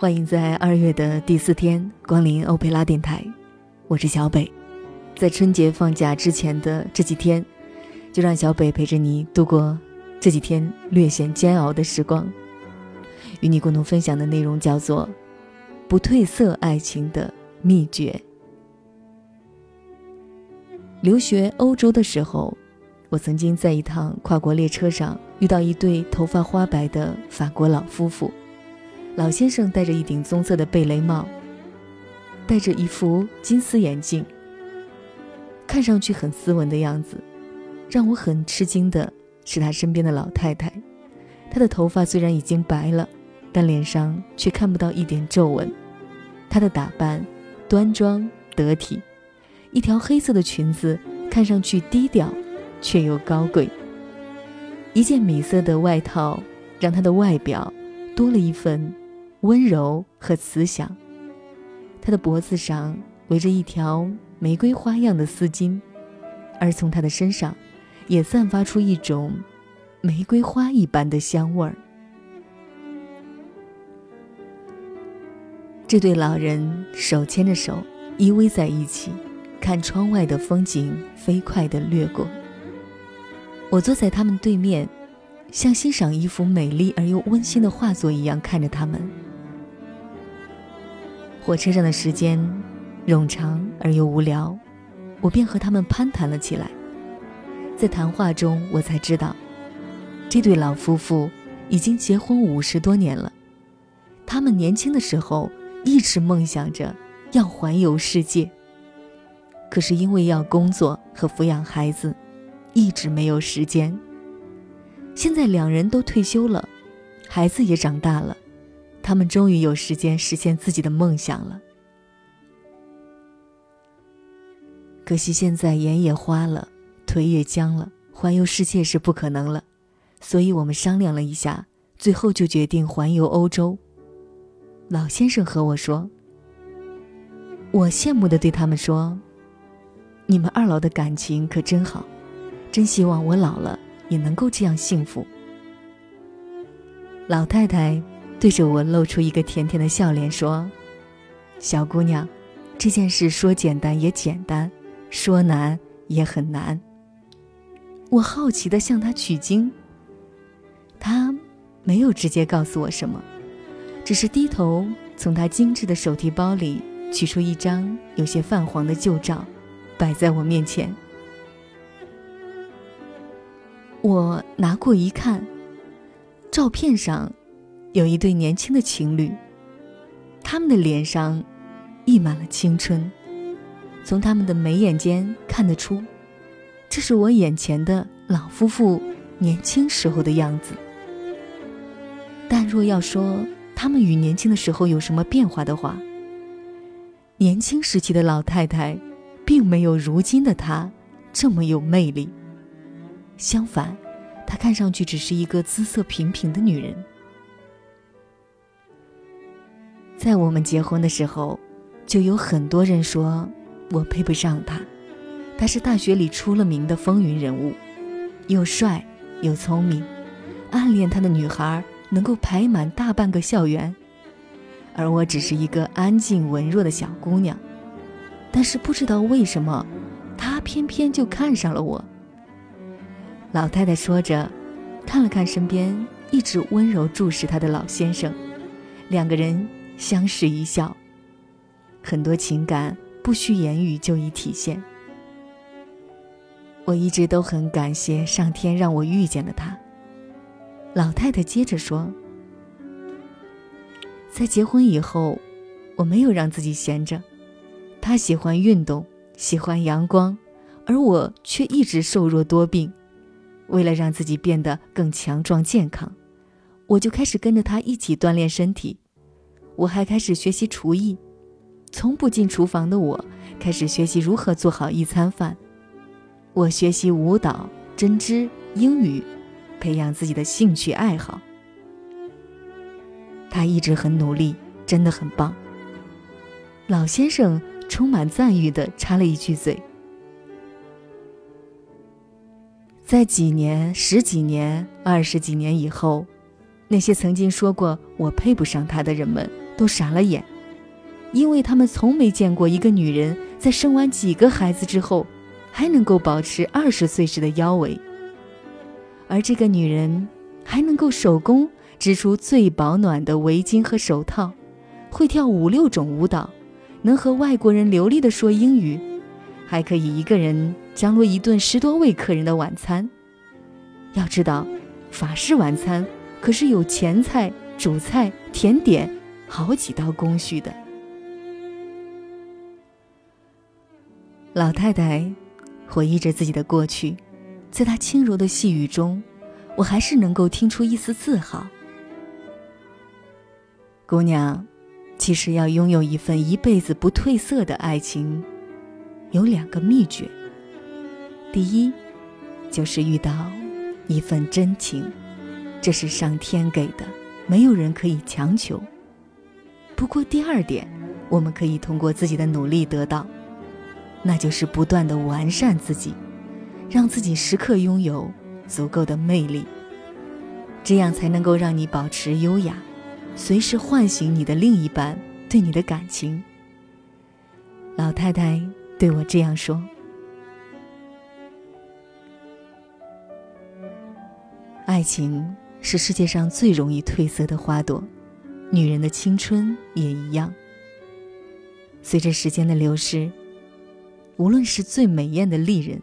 欢迎在二月的第四天光临欧佩拉电台，我是小北。在春节放假之前的这几天，就让小北陪着你度过这几天略显煎熬的时光。与你共同分享的内容叫做“不褪色爱情的秘诀”。留学欧洲的时候，我曾经在一趟跨国列车上遇到一对头发花白的法国老夫妇。老先生戴着一顶棕色的贝雷帽，戴着一副金丝眼镜，看上去很斯文的样子。让我很吃惊的是他身边的老太太，她的头发虽然已经白了，但脸上却看不到一点皱纹。她的打扮端庄得体，一条黑色的裙子看上去低调却又高贵。一件米色的外套让她的外表多了一份。温柔和慈祥，他的脖子上围着一条玫瑰花样的丝巾，而从他的身上，也散发出一种玫瑰花一般的香味儿。这对老人手牵着手依偎在一起，看窗外的风景飞快地掠过。我坐在他们对面，像欣赏一幅美丽而又温馨的画作一样看着他们。火车上的时间冗长而又无聊，我便和他们攀谈了起来。在谈话中，我才知道，这对老夫妇已经结婚五十多年了。他们年轻的时候一直梦想着要环游世界，可是因为要工作和抚养孩子，一直没有时间。现在两人都退休了，孩子也长大了。他们终于有时间实现自己的梦想了。可惜现在眼也花了，腿也僵了，环游世界是不可能了。所以我们商量了一下，最后就决定环游欧洲。老先生和我说：“我羡慕的对他们说，你们二老的感情可真好，真希望我老了也能够这样幸福。”老太太。对着我露出一个甜甜的笑脸，说：“小姑娘，这件事说简单也简单，说难也很难。”我好奇地向她取经。她没有直接告诉我什么，只是低头从她精致的手提包里取出一张有些泛黄的旧照，摆在我面前。我拿过一看，照片上。有一对年轻的情侣，他们的脸上溢满了青春，从他们的眉眼间看得出，这是我眼前的老夫妇年轻时候的样子。但若要说他们与年轻的时候有什么变化的话，年轻时期的老太太，并没有如今的她这么有魅力。相反，她看上去只是一个姿色平平的女人。在我们结婚的时候，就有很多人说我配不上他。他是大学里出了名的风云人物，又帅又聪明，暗恋他的女孩能够排满大半个校园，而我只是一个安静文弱的小姑娘。但是不知道为什么，他偏偏就看上了我。老太太说着，看了看身边一直温柔注视她的老先生，两个人。相视一笑，很多情感不需言语就已体现。我一直都很感谢上天让我遇见了他。老太太接着说：“在结婚以后，我没有让自己闲着。他喜欢运动，喜欢阳光，而我却一直瘦弱多病。为了让自己变得更强壮健康，我就开始跟着他一起锻炼身体。”我还开始学习厨艺，从不进厨房的我开始学习如何做好一餐饭。我学习舞蹈、针织、英语，培养自己的兴趣爱好。他一直很努力，真的很棒。老先生充满赞誉地插了一句嘴。在几年、十几年、二十几年以后，那些曾经说过我配不上他的人们。都傻了眼，因为他们从没见过一个女人在生完几个孩子之后，还能够保持二十岁时的腰围。而这个女人还能够手工织出最保暖的围巾和手套，会跳五六种舞蹈，能和外国人流利的说英语，还可以一个人张罗一顿十多位客人的晚餐。要知道，法式晚餐可是有前菜、主菜、甜点好几道工序的。老太太回忆着自己的过去。在她轻柔的细语中，我还是能够听出一丝自豪。姑娘，其实要拥有一份一辈子不褪色的爱情，有两个秘诀。第一，就是遇到一份真情，这是上天给的，没有人可以强求。不过第二点，我们可以通过自己的努力得到，那就是不断的完善自己。让自己时刻拥有足够的魅力，这样才能够让你保持优雅，随时唤醒你的另一半对你的感情。老太太对我这样说：“爱情是世界上最容易褪色的花朵，女人的青春也一样。随着时间的流逝，无论是最美艳的丽人。”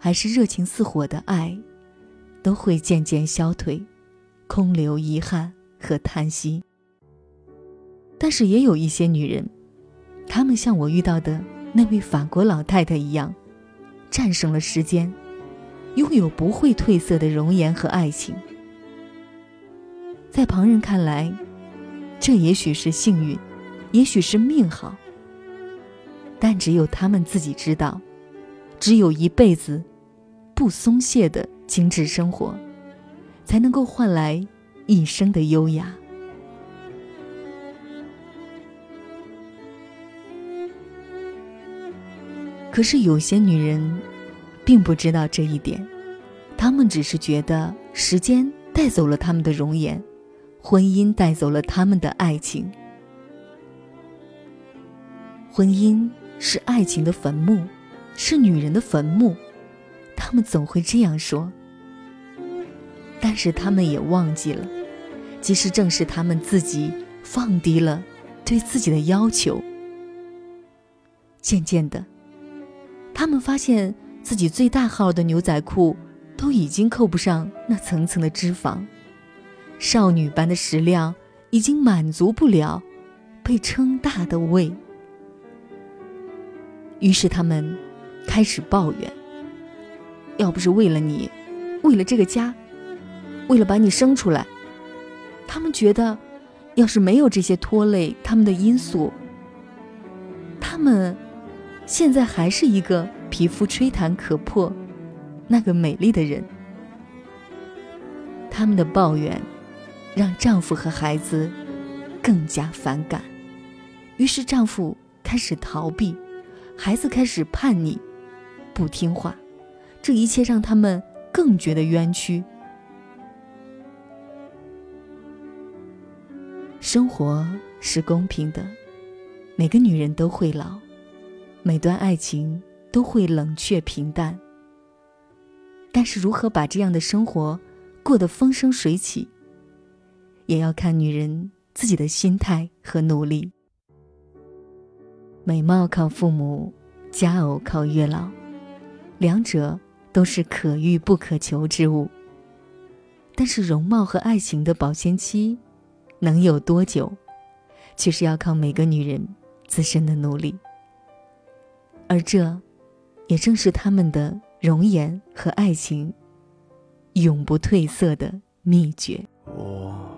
还是热情似火的爱，都会渐渐消退，空留遗憾和叹息。但是也有一些女人，她们像我遇到的那位法国老太太一样，战胜了时间，拥有不会褪色的容颜和爱情。在旁人看来，这也许是幸运，也许是命好。但只有他们自己知道。只有一辈子不松懈的精致生活，才能够换来一生的优雅。可是有些女人并不知道这一点，她们只是觉得时间带走了她们的容颜，婚姻带走了他们的爱情。婚姻是爱情的坟墓。是女人的坟墓，他们总会这样说。但是他们也忘记了，其实正是他们自己放低了对自己的要求。渐渐的，他们发现自己最大号的牛仔裤都已经扣不上那层层的脂肪，少女般的食量已经满足不了被撑大的胃。于是他们。开始抱怨。要不是为了你，为了这个家，为了把你生出来，他们觉得，要是没有这些拖累他们的因素，他们现在还是一个皮肤吹弹可破、那个美丽的人。他们的抱怨，让丈夫和孩子更加反感，于是丈夫开始逃避，孩子开始叛逆。不听话，这一切让他们更觉得冤屈。生活是公平的，每个女人都会老，每段爱情都会冷却平淡。但是，如何把这样的生活过得风生水起，也要看女人自己的心态和努力。美貌靠父母，佳偶靠月老。两者都是可遇不可求之物，但是容貌和爱情的保鲜期能有多久，却是要靠每个女人自身的努力。而这，也正是他们的容颜和爱情永不褪色的秘诀。我